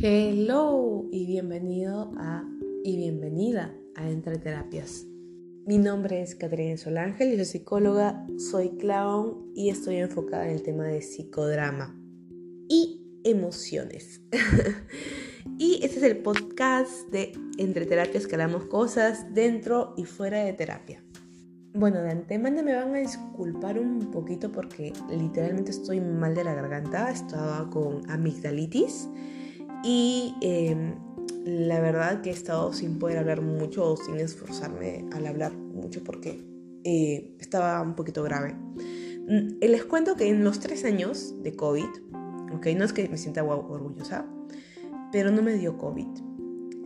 Hello y bienvenido a y bienvenida a Entre Terapias. Mi nombre es Caterina Solángel, yo soy psicóloga, soy clown y estoy enfocada en el tema de psicodrama y emociones. y este es el podcast de Entre Terapias que hablamos cosas dentro y fuera de terapia. Bueno, de antemano me van a disculpar un poquito porque literalmente estoy mal de la garganta, estaba con amigdalitis y em, la verdad que he estado sin poder hablar mucho o sin esforzarme al hablar mucho porque eh, estaba un poquito grave. Mm, les cuento que en los tres años de COVID, ok, no es que me sienta orgullosa, pero no me dio COVID.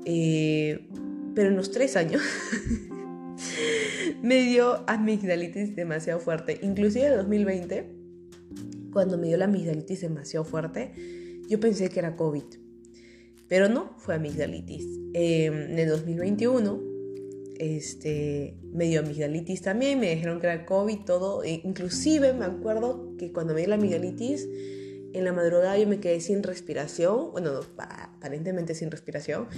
Eh, pero en los tres años me dio amigdalitis demasiado fuerte. Inclusive en 2020, cuando me dio la amigdalitis demasiado fuerte, yo pensé que era COVID pero no, fue amigdalitis. Em, en el 2021 este, me dio amigdalitis también, me dijeron que era COVID, todo. E inclusive me acuerdo que cuando me dio la amigdalitis, en la madrugada yo me quedé sin respiración, bueno, aparentemente sin respiración,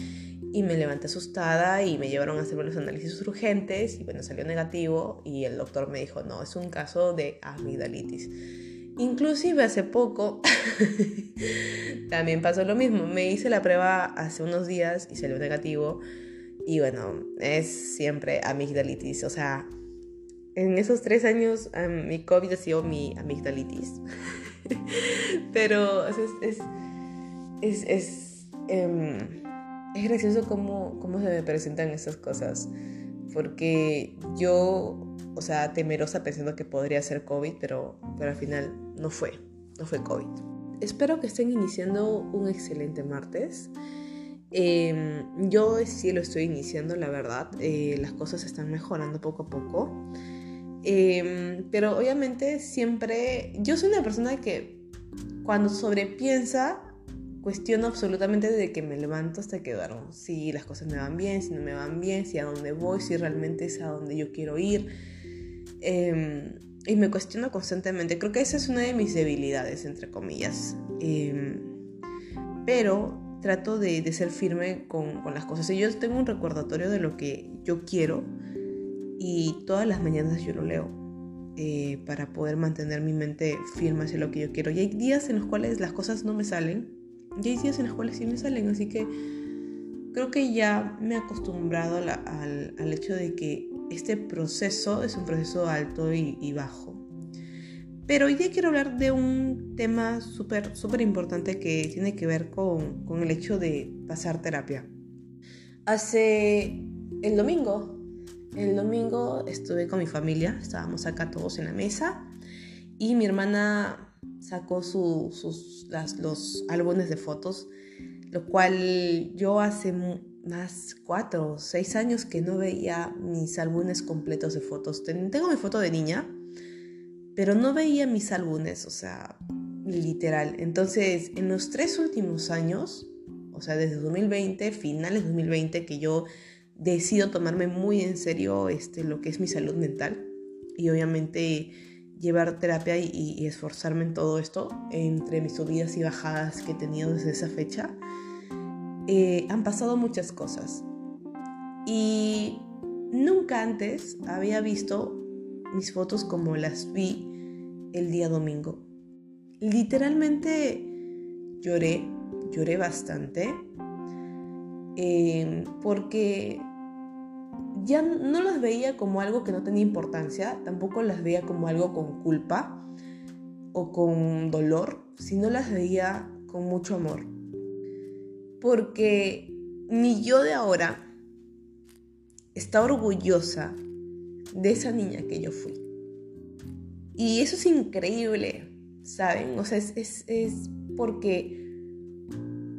y me levanté asustada y me llevaron a hacer los análisis urgentes y bueno, salió negativo y el doctor me dijo, no, es un caso de amigdalitis. Inclusive hace poco también pasó lo mismo. Me hice la prueba hace unos días y salió negativo. Y bueno, es siempre amigdalitis. O sea, en esos tres años mi COVID ha sido mi amigdalitis. Pero es, es, es, es, em, es gracioso cómo, cómo se me presentan estas cosas. Porque yo o sea, temerosa pensando que podría ser COVID, pero, pero al final no fue, no fue COVID. Espero que estén iniciando un excelente martes. Em, yo sí lo estoy iniciando, la verdad. Eh, las cosas están mejorando poco a poco. Em, pero obviamente siempre, yo soy una persona que cuando sobrepiensa, cuestiono absolutamente desde que me levanto hasta que duermo. Si las cosas me van bien, si no me van bien, si a dónde voy, si realmente es a donde yo quiero ir Em, y me cuestiono constantemente. Creo que esa es una de mis debilidades, entre comillas. Em, pero trato de, ser firme con, las cosas. Y yo tengo un recordatorio de lo que yo quiero y todas las mañanas yo lo leo eh, para poder mantener mi mente firme hacia lo que yo quiero. Y hay días en los cuales las cosas no me salen y hay días en los cuales sí me salen. Así que creo que ya me he acostumbrado al, al hecho de que este proceso es un proceso alto y, bajo. Pero hoy día quiero hablar de un tema súper súper importante que tiene que ver con, con el hecho de pasar terapia. Hace el domingo, el domingo estuve con mi familia, estábamos acá todos en la mesa y mi hermana sacó sus, las, los álbumes de fotos, lo cual yo hace más cuatro o seis años que no veía mis álbumes completos de fotos. Tengo mi foto de niña, pero no veía mis álbumes, o sea, literal. Entonces, en los tres últimos años, o sea, desde 2020, finales de 2020, que yo decido tomarme muy en serio este, lo que es mi salud mental y obviamente llevar terapia y, y esforzarme en todo esto, entre mis subidas y bajadas que he tenido desde esa fecha eh, han pasado muchas cosas. Y nunca antes había visto mis fotos como las vi el día domingo. Literalmente lloré, lloré bastante, em, porque ya no las veía como algo que no tenía importancia, tampoco las veía como algo con culpa o con dolor, sino las veía con mucho amor porque mi yo de ahora está orgullosa de esa niña que yo fui. Y eso es increíble, ¿saben? O sea, es, porque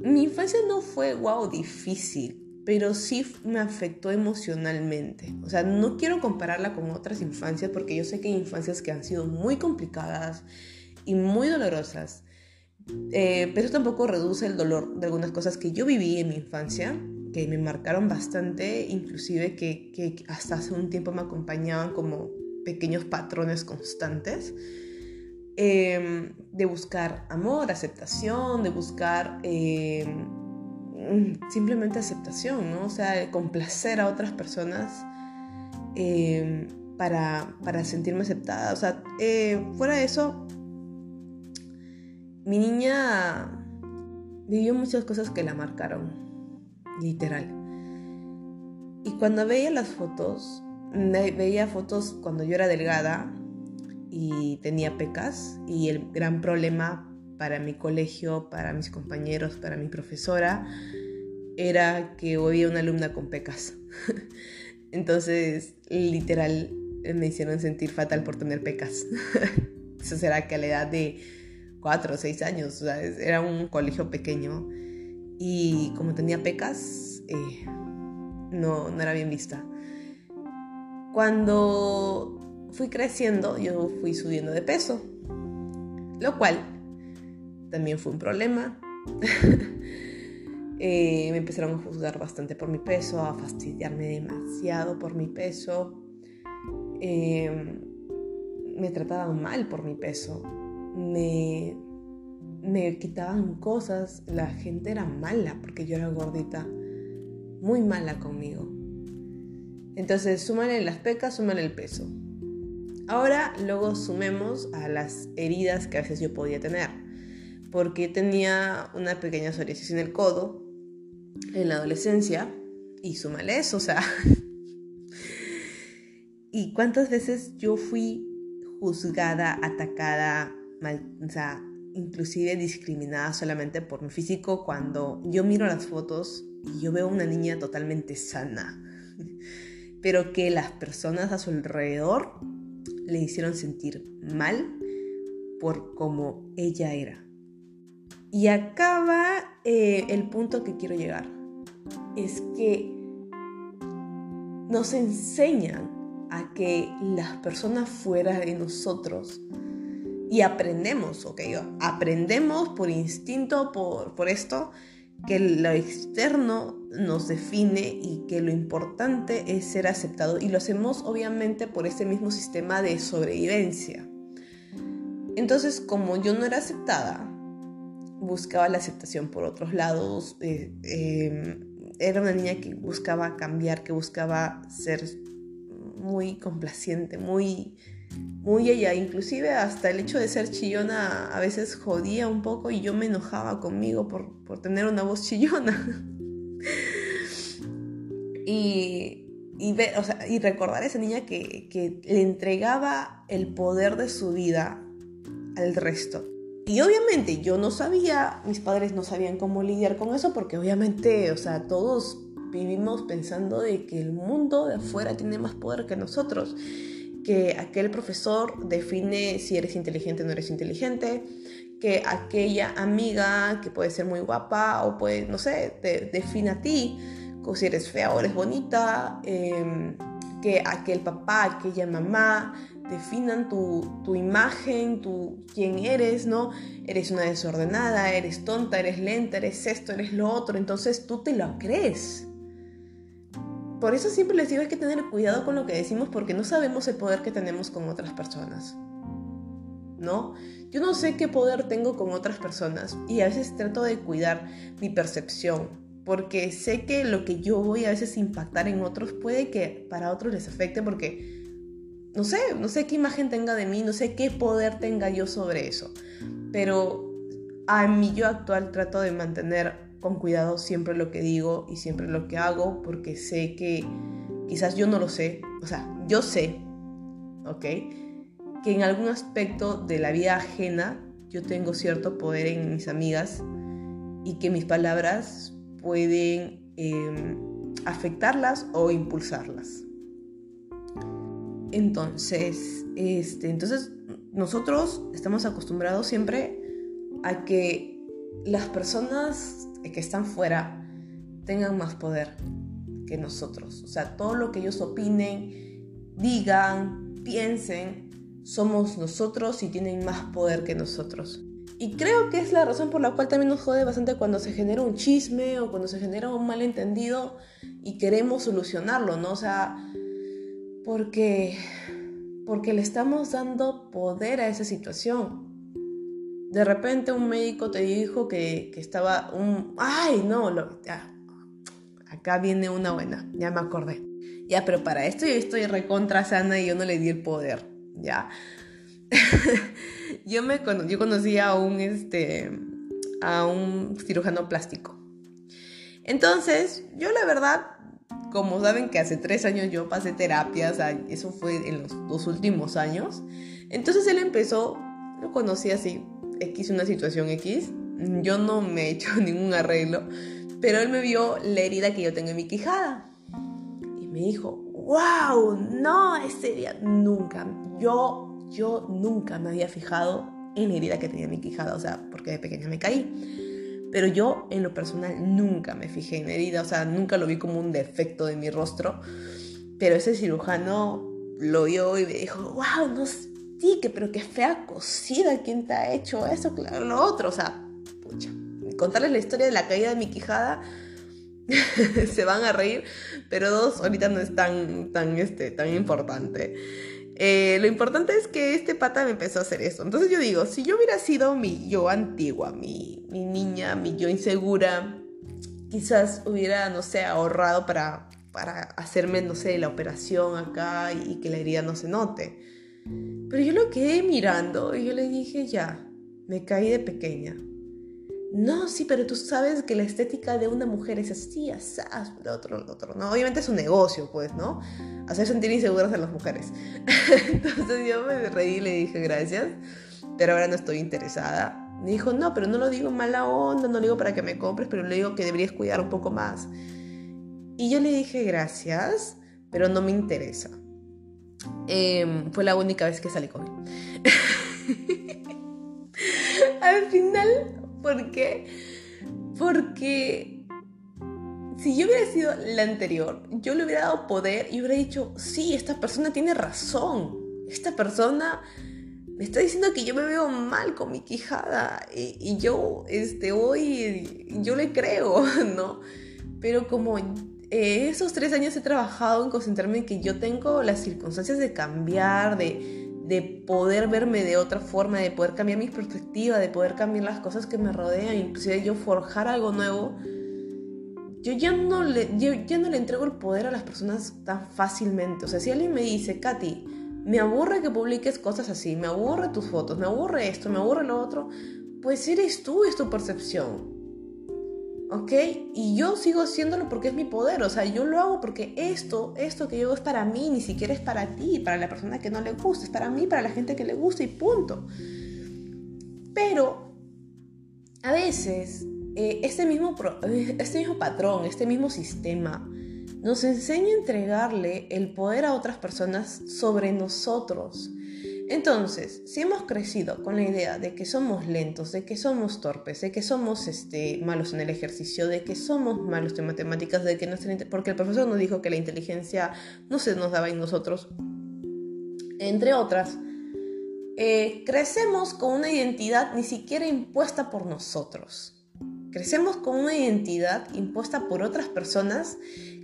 mi infancia no fue, wow, difícil, pero sí me afectó emocionalmente. O sea, no quiero compararla con otras infancias porque yo sé que hay infancias que han sido muy complicadas y muy dolorosas. Eh, pero tampoco reduce el dolor de algunas cosas que yo viví en mi infancia, que me marcaron bastante, inclusive que, que hasta hace un tiempo me acompañaban como pequeños patrones constantes. Em, de buscar amor, aceptación, de buscar em, simplemente aceptación, ¿no? O sea, complacer a otras personas em, para, sentirme aceptada. O sea, eh, fuera de eso, mi niña vivió muchas cosas que la marcaron, literal. Y cuando veía las fotos, veía fotos cuando yo era delgada y tenía pecas y el gran problema para mi colegio, para mis compañeros, para mi profesora, era que había una alumna con pecas. Entonces, literal, me hicieron sentir fatal por tener pecas. Eso será que a la edad de 4 o 6 años, o sea, era un colegio pequeño y como tenía pecas, eh, no, no era bien vista. Cuando fui creciendo, yo fui subiendo de peso, lo cual también fue un problema. Eh, me empezaron a juzgar bastante por mi peso, a fastidiarme demasiado por mi peso. Eh, me trataban mal por mi peso. Me, me quitaban cosas. La gente era mala porque yo era gordita. Muy mala conmigo. Entonces, súmale las pecas, súmale el peso. Ahora, luego sumemos a las heridas que a veces yo podía tener. Porque tenía una pequeña psoriasis en el codo en la adolescencia. Y súmale eso, o sea. ¿Y cuántas veces yo fui juzgada, atacada, o sea, inclusive discriminada solamente por mi físico cuando yo miro las fotos y yo veo una niña totalmente sana? pero que las personas a su alrededor le hicieron sentir mal por cómo ella era. Y acaba eh, el punto que quiero llegar. Es que nos enseñan a que las personas fuera de nosotros y aprendemos, ok, aprendemos por instinto, por, por esto, que lo externo nos define y que lo importante es ser aceptado y lo hacemos obviamente por ese mismo sistema de sobrevivencia. Entonces, como yo no era aceptada, buscaba la aceptación por otros lados, eh, em, era una niña que buscaba cambiar, que buscaba ser muy complaciente, muy muy ella, inclusive hasta el hecho de ser chillona a veces jodía un poco y yo me enojaba conmigo por, tener una voz chillona. y, y, recordar a esa niña que, que le entregaba el poder de su vida al resto. Y obviamente yo no sabía, mis padres no sabían cómo lidiar con eso porque obviamente, o sea, todos vivimos pensando de que el mundo de afuera tiene más poder que nosotros que aquel profesor define si eres inteligente o no eres inteligente, que aquella amiga que puede ser muy guapa o puede, no sé, te define a ti, si eres fea o eres bonita, em, que aquel papá, aquella mamá definan tu, tu imagen, tu quién eres, ¿no? Eres una desordenada, eres tonta, eres lenta, eres esto, eres lo otro, entonces tú te lo crees. Por eso siempre les digo hay que tener cuidado con lo que decimos porque no sabemos el poder que tenemos con otras personas. ¿No? Yo no sé qué poder tengo con otras personas y a veces trato de cuidar mi percepción porque sé que lo que yo voy a veces impactar en otros puede que para otros les afecte porque no sé, no sé qué imagen tenga de mí, no sé qué poder tenga yo sobre eso. Pero a mí yo actual trato de mantener con cuidado siempre lo que digo y siempre lo que hago porque sé que quizás yo no lo sé, o sea, yo sé, ¿ok? Que en algún aspecto de la vida ajena yo tengo cierto poder en mis amigas y que mis palabras pueden em, afectarlas o impulsarlas. Entonces, este, entonces nosotros estamos acostumbrados siempre a que las personas que están fuera tengan más poder que nosotros. O sea, todo lo que ellos opinen, digan, piensen, somos nosotros y tienen más poder que nosotros. Y creo que es la razón por la cual también nos jode bastante cuando se genera un chisme o cuando se genera un malentendido y queremos solucionarlo, ¿no? O sea, porque, porque le estamos dando poder a esa situación de repente un médico te dijo que, estaba un... ¡Ay, no! Lo, acá viene una buena, ya me acordé. Ya, pero para esto yo estoy recontra sana y yo no le di el poder, ¿ya? yo, me, yo conocí a un, este, a un cirujano plástico. Entonces, yo la verdad, como saben que hace tres años yo pasé terapias, eso fue en los dos últimos años, entonces él empezó, lo conocí así, X, una situación X, yo no me he hecho ningún arreglo, pero él me vio la herida que yo tengo en mi quijada y me dijo, wow, no, ese día nunca, yo, yo nunca me había fijado en la herida que tenía en mi quijada, o sea, porque de pequeña me caí. Pero yo en lo personal nunca me fijé en la herida, o sea, nunca lo vi como un defecto de mi rostro. Pero ese cirujano lo vio y me dijo, wow, sí, que, pero qué fea cosida, ¿quién te ha hecho eso? Claro, lo otro, o sea, pucha. Contarles la historia de la caída de mi quijada, se van a reír, pero dos, ahorita no es tan, tan, este, tan importante. Eh, lo importante es que este pata me empezó a hacer eso. Entonces yo digo, si yo hubiera sido mi yo antigua, mi, mi niña, mi yo insegura, quizás hubiera, no sé, ahorrado para, para hacerme, no sé, la operación acá y que la herida no se note. Pero yo lo quedé mirando y yo le dije, ya, me caí de pequeña. No, sí, pero tú sabes que la estética de una mujer es así, de otro, otro. No, obviamente es un negocio, pues, ¿no? Hacer sentir inseguras a las mujeres. Entonces yo me reí y le dije gracias, pero ahora no estoy interesada. Me dijo, no, pero no lo digo mala onda, no lo digo para que me compres, pero le digo que deberías cuidar un poco más. Y yo le dije gracias, pero no me interesa. Em, fue la única vez que salí con él. Al final ¿Por qué? Porque si yo hubiera sido la anterior, yo le hubiera dado poder y hubiera dicho, sí, esta persona tiene razón. Esta persona me está diciendo que yo me veo mal con mi quijada y, yo este, hoy, yo le creo, ¿no? Pero como eh, esos tres años he trabajado en concentrarme en que yo tengo las circunstancias de cambiar, de de poder verme de otra forma, de poder cambiar mi perspectiva, de poder cambiar las cosas que me rodean, inclusive yo forjar algo nuevo, yo ya no le, ya no le entrego el poder a las personas tan fácilmente. O sea, si alguien me dice, Katy, me aburre que publiques cosas así, me aburre tus fotos, me aburre esto, me aburre lo otro, pues eres tú, es tu percepción. ¿Ok? Y yo sigo haciéndolo porque es mi poder, o sea, yo lo hago porque esto, esto que yo hago es para mí, ni siquiera es para ti, para la persona que no le gusta, es para mí, para la gente que le gusta y punto. Pero a veces eh, este, mismo, este mismo patrón, este mismo sistema, nos enseña a entregarle el poder a otras personas sobre nosotros. Entonces, si hemos crecido con la idea de que somos lentos, de que somos torpes, de que somos este, malos en el ejercicio, de que somos malos en matemáticas, de que nuestra, porque el profesor nos dijo que la inteligencia no se nos daba en nosotros, entre otras, eh, crecemos con una identidad ni siquiera impuesta por nosotros. Crecemos con una identidad impuesta por otras personas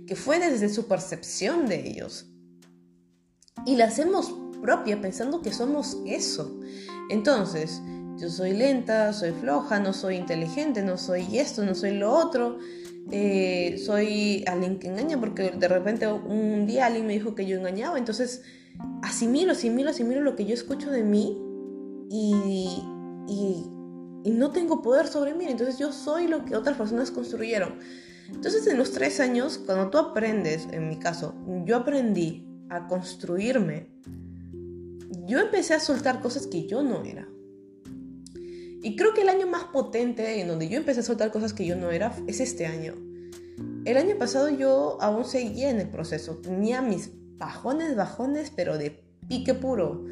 que fue desde su percepción de ellos. Y la hacemos propia pensando que somos eso. Entonces, yo soy lenta, soy floja, no soy inteligente, no soy esto, no soy lo otro. Eh, soy alguien que engaña porque de repente un día alguien me dijo que yo engañaba. Entonces, asimilo, asimilo, asimilo lo que yo escucho de mí y, y, y no tengo poder sobre mí. Entonces yo soy lo que otras personas construyeron. Entonces en los tres años, cuando tú aprendes, en mi caso, yo aprendí a construirme yo empecé a soltar cosas que yo no era. Y creo que el año más potente en donde yo empecé a soltar cosas que yo no era es este año. El año pasado yo aún seguía en el proceso, tenía mis bajones, bajones, pero de pique puro.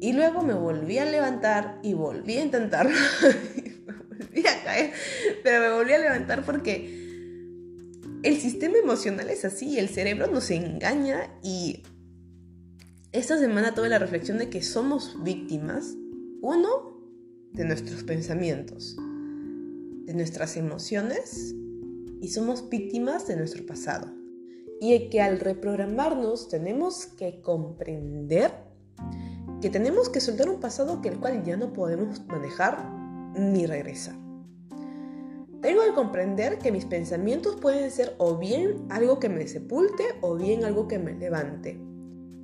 Y luego me volví a levantar y volví a intentar. me volví a caer, pero me volví a levantar porque el sistema emocional es así, el cerebro nos engaña y esta semana tuve la reflexión de que somos víctimas, uno, de nuestros pensamientos, de nuestras emociones y somos víctimas de nuestro pasado. Y que al reprogramarnos tenemos que comprender que tenemos que soltar un pasado que el cual ya no podemos manejar ni regresa. Tengo que comprender que mis pensamientos pueden ser o bien algo que me sepulte o bien algo que me levante.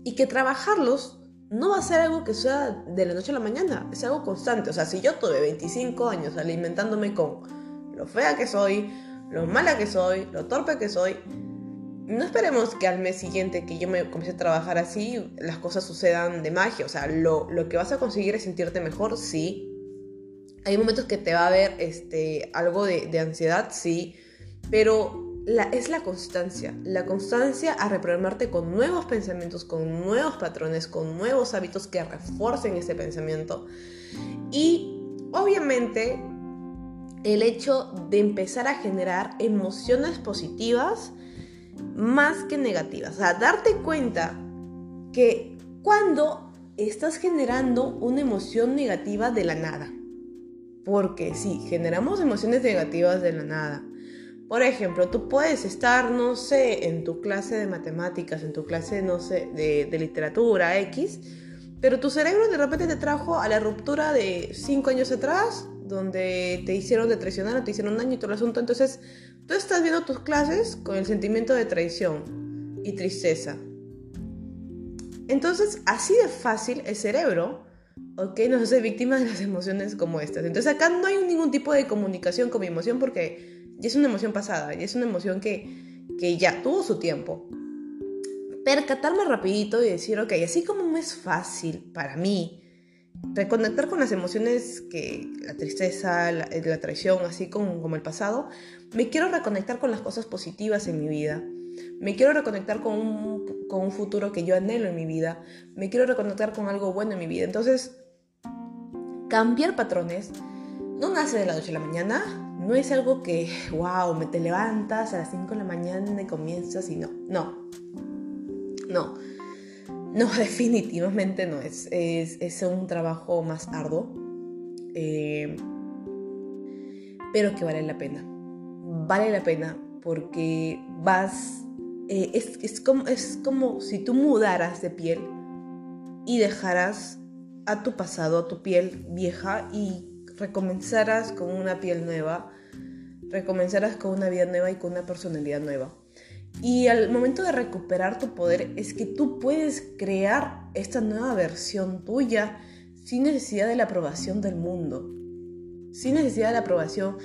Y que trabajarlos no va a ser algo que sea de la noche a la mañana, es algo constante. O sea, si yo tuve 25 años alimentándome con lo fea que soy, lo mala que soy, lo torpe que soy, no esperemos que al mes siguiente que yo me comience a trabajar así, las cosas sucedan de magia. O sea, lo, que vas a conseguir es sentirte mejor, sí. Hay momentos que te va a haber este, algo de, de ansiedad, sí. Pero es la constancia, la constancia a reprogramarte con nuevos pensamientos, con nuevos patrones, con nuevos hábitos que refuercen ese pensamiento. Y obviamente el hecho de empezar a generar emociones positivas más que negativas. O sea, darte cuenta que cuando estás generando una emoción negativa de la nada. Porque sí, generamos emociones negativas de la nada. Por ejemplo, tú puedes estar, no sé, en tu clase de matemáticas, en tu clase, no sé, de, literatura X, pero tu cerebro de repente te trajo a la ruptura de cinco años atrás, donde te hicieron de traicionar, te hicieron daño y todo el asunto. Entonces, tú estás viendo tus clases con el sentimiento de traición y tristeza. Entonces, así de fácil el cerebro, ¿ok? Nos hace víctimas de las emociones como estas. Entonces, acá no hay ningún tipo de comunicación con mi emoción porque y es una emoción pasada, y es una emoción que, que ya tuvo su tiempo. Percatarme rapidito y decir, ok, así como es fácil para mí reconectar con las emociones que la tristeza, la, la traición, así como, como el pasado, me quiero reconectar con las cosas positivas en mi vida. Me quiero reconectar con un, con un futuro que yo anhelo en mi vida. Me quiero reconectar con algo bueno en mi vida. Entonces, cambiar patrones no nace de la noche a la mañana, no es algo que, wow, me te levantas a las 5 de la mañana y comienzas y no, no, no, no, definitivamente no, es, es, un trabajo más arduo, eh, pero que vale la pena, vale la pena porque vas, eh, es, es, como, es como si tú mudaras de piel y dejaras a tu pasado, a tu piel vieja y recomenzaras con una piel nueva, recomenzaras con una vida nueva y con una personalidad nueva. Y al momento de recuperar tu poder es que tú puedes crear esta nueva versión tuya sin necesidad de la aprobación del mundo, sin necesidad de la aprobación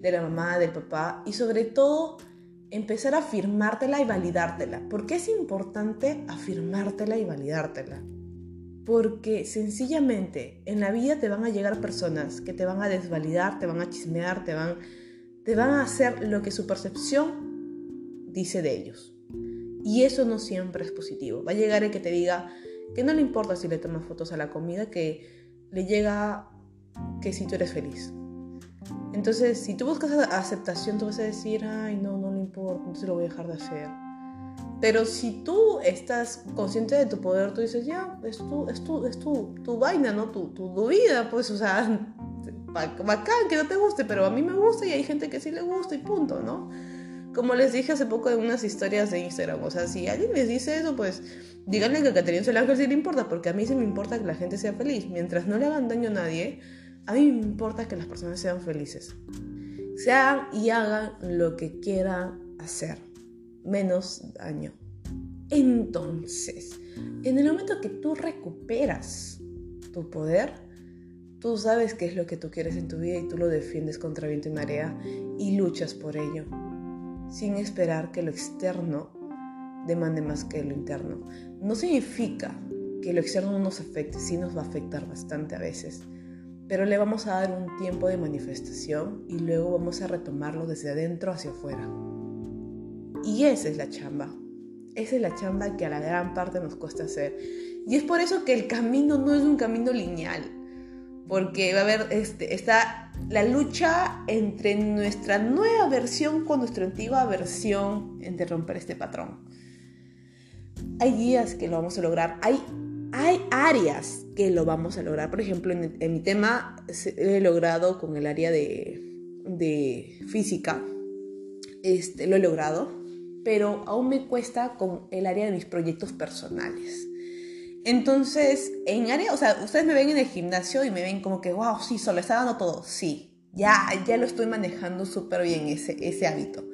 de la mamá, del papá y sobre todo empezar a afirmártela y validártela. ¿Por qué es importante afirmártela y validártela? Porque sencillamente en la vida te van a llegar personas que te van a desvalidar, te van a chismear, te van, te van a hacer lo que su percepción dice de ellos. Y eso no siempre es positivo. Va a llegar el que te diga que no le importa si le tomas fotos a la comida, que le llega que si tú eres feliz. Entonces, si tú buscas aceptación, tú vas a decir, ay, no, no le importa, entonces lo voy a dejar de hacer. Pero si tú estás consciente de tu poder, tú dices, ya, es tu, es tu, es tu, tu vaina, ¿no? Tu, tu, vida, pues, o sea, bacán que no te guste, pero a mí me gusta y hay gente que sí le gusta y punto, ¿no? Como les dije hace poco en unas historias de Instagram, o sea, si alguien les dice eso, pues díganle que a Caterina Ángel sí le importa, porque a mí sí me importa que la gente sea feliz. Mientras no le hagan daño a nadie, a mí me importa que las personas sean felices. Sean y hagan lo que quieran hacer menos daño. Entonces, en el momento que tú recuperas tu poder, tú sabes qué es lo que tú quieres en tu vida y tú lo defiendes contra viento y marea y luchas por ello, sin esperar que lo externo demande más que lo interno. No significa que lo externo no nos afecte, sí nos va a afectar bastante a veces, pero le vamos a dar un tiempo de manifestación y luego vamos a retomarlo desde adentro hacia afuera. Y esa es la chamba. Esa es la chamba que a la gran parte nos cuesta hacer. Y es por eso que el camino no es un camino lineal. Porque va a haber, este, está la lucha entre nuestra nueva versión con nuestra antigua versión de romper este patrón. Hay días que lo vamos a lograr. Hay, hay áreas que lo vamos a lograr. Por ejemplo, en, en mi tema he logrado con el área de, de física. Este, lo he logrado pero aún me cuesta con el área de mis proyectos personales. Entonces, en área, o sea, ustedes me ven en el gimnasio y me ven como que, wow, sí, solo está dando todo. Sí, ya, ya lo estoy manejando súper bien ese, ese hábito.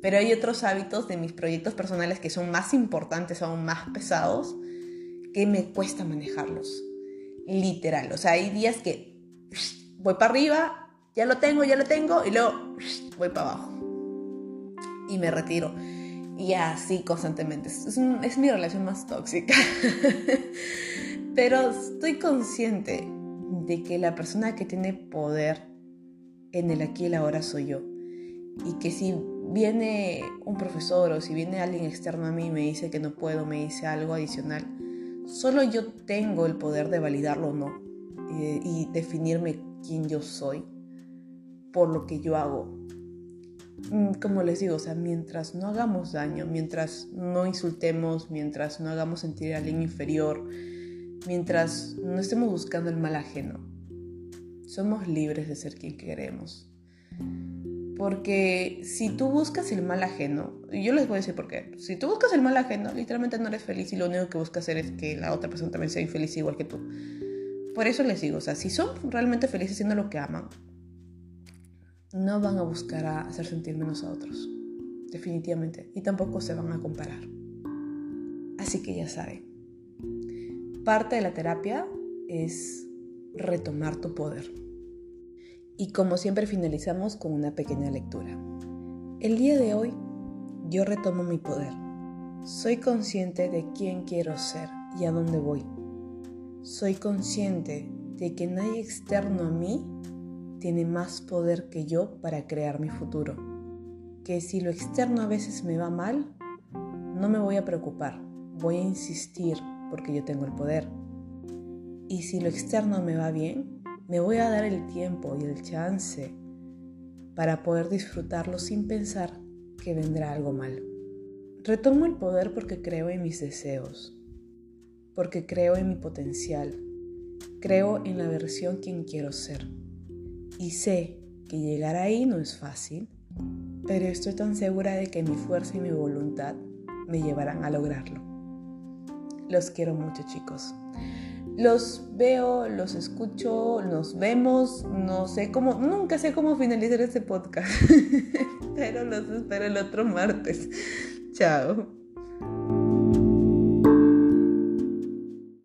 Pero hay otros hábitos de mis proyectos personales que son más importantes, son más pesados, que me cuesta manejarlos. Literal. O sea, hay días que voy para arriba, ya lo tengo, ya lo tengo, y luego voy para abajo. Y me retiro. Y así constantemente. Es, mi relación más tóxica. Pero estoy consciente de que la persona que tiene poder en el aquí y el ahora soy yo. Y que si viene un profesor o si viene alguien externo a mí y me dice que no puedo, me dice algo adicional, solo yo tengo el poder de validarlo o no y, y definirme quién yo soy por lo que yo hago. Mm, como les digo, o sea, mientras no hagamos daño, mientras no insultemos, mientras no hagamos sentir a alguien inferior, mientras no estemos buscando el mal ajeno, somos libres de ser quien queremos. Porque si tú buscas el mal ajeno, y yo les voy a decir por qué, si tú buscas el mal ajeno, literalmente no eres feliz y lo único que buscas hacer es que la otra persona también sea infeliz igual que tú. Por eso les digo, o sea, si son realmente felices haciendo lo que aman, no van a buscar hacer sentir menos a otros, definitivamente, y tampoco se van a comparar. Así que ya saben, parte de la terapia es retomar tu poder. Y como siempre finalizamos con una pequeña lectura. El día de hoy yo retomo mi poder. Soy consciente de quién quiero ser y a dónde voy. Soy consciente de que nadie externo a mí tiene más poder que yo para crear mi futuro. Que si lo externo a veces me va mal, no me voy a preocupar, voy a insistir porque yo tengo el poder. Y si lo externo me va bien, me voy a dar el tiempo y el chance para poder disfrutarlo sin pensar que vendrá algo mal. Retomo el poder porque creo en mis deseos, porque creo en mi potencial, creo en la versión quien quiero ser. Y sé que llegar ahí no es fácil, pero estoy tan segura de que mi fuerza y mi voluntad me llevarán a lograrlo. Los quiero mucho chicos. Los veo, los escucho, nos vemos, no sé cómo, nunca sé cómo finalizar este podcast, pero los espero el otro martes. Chao.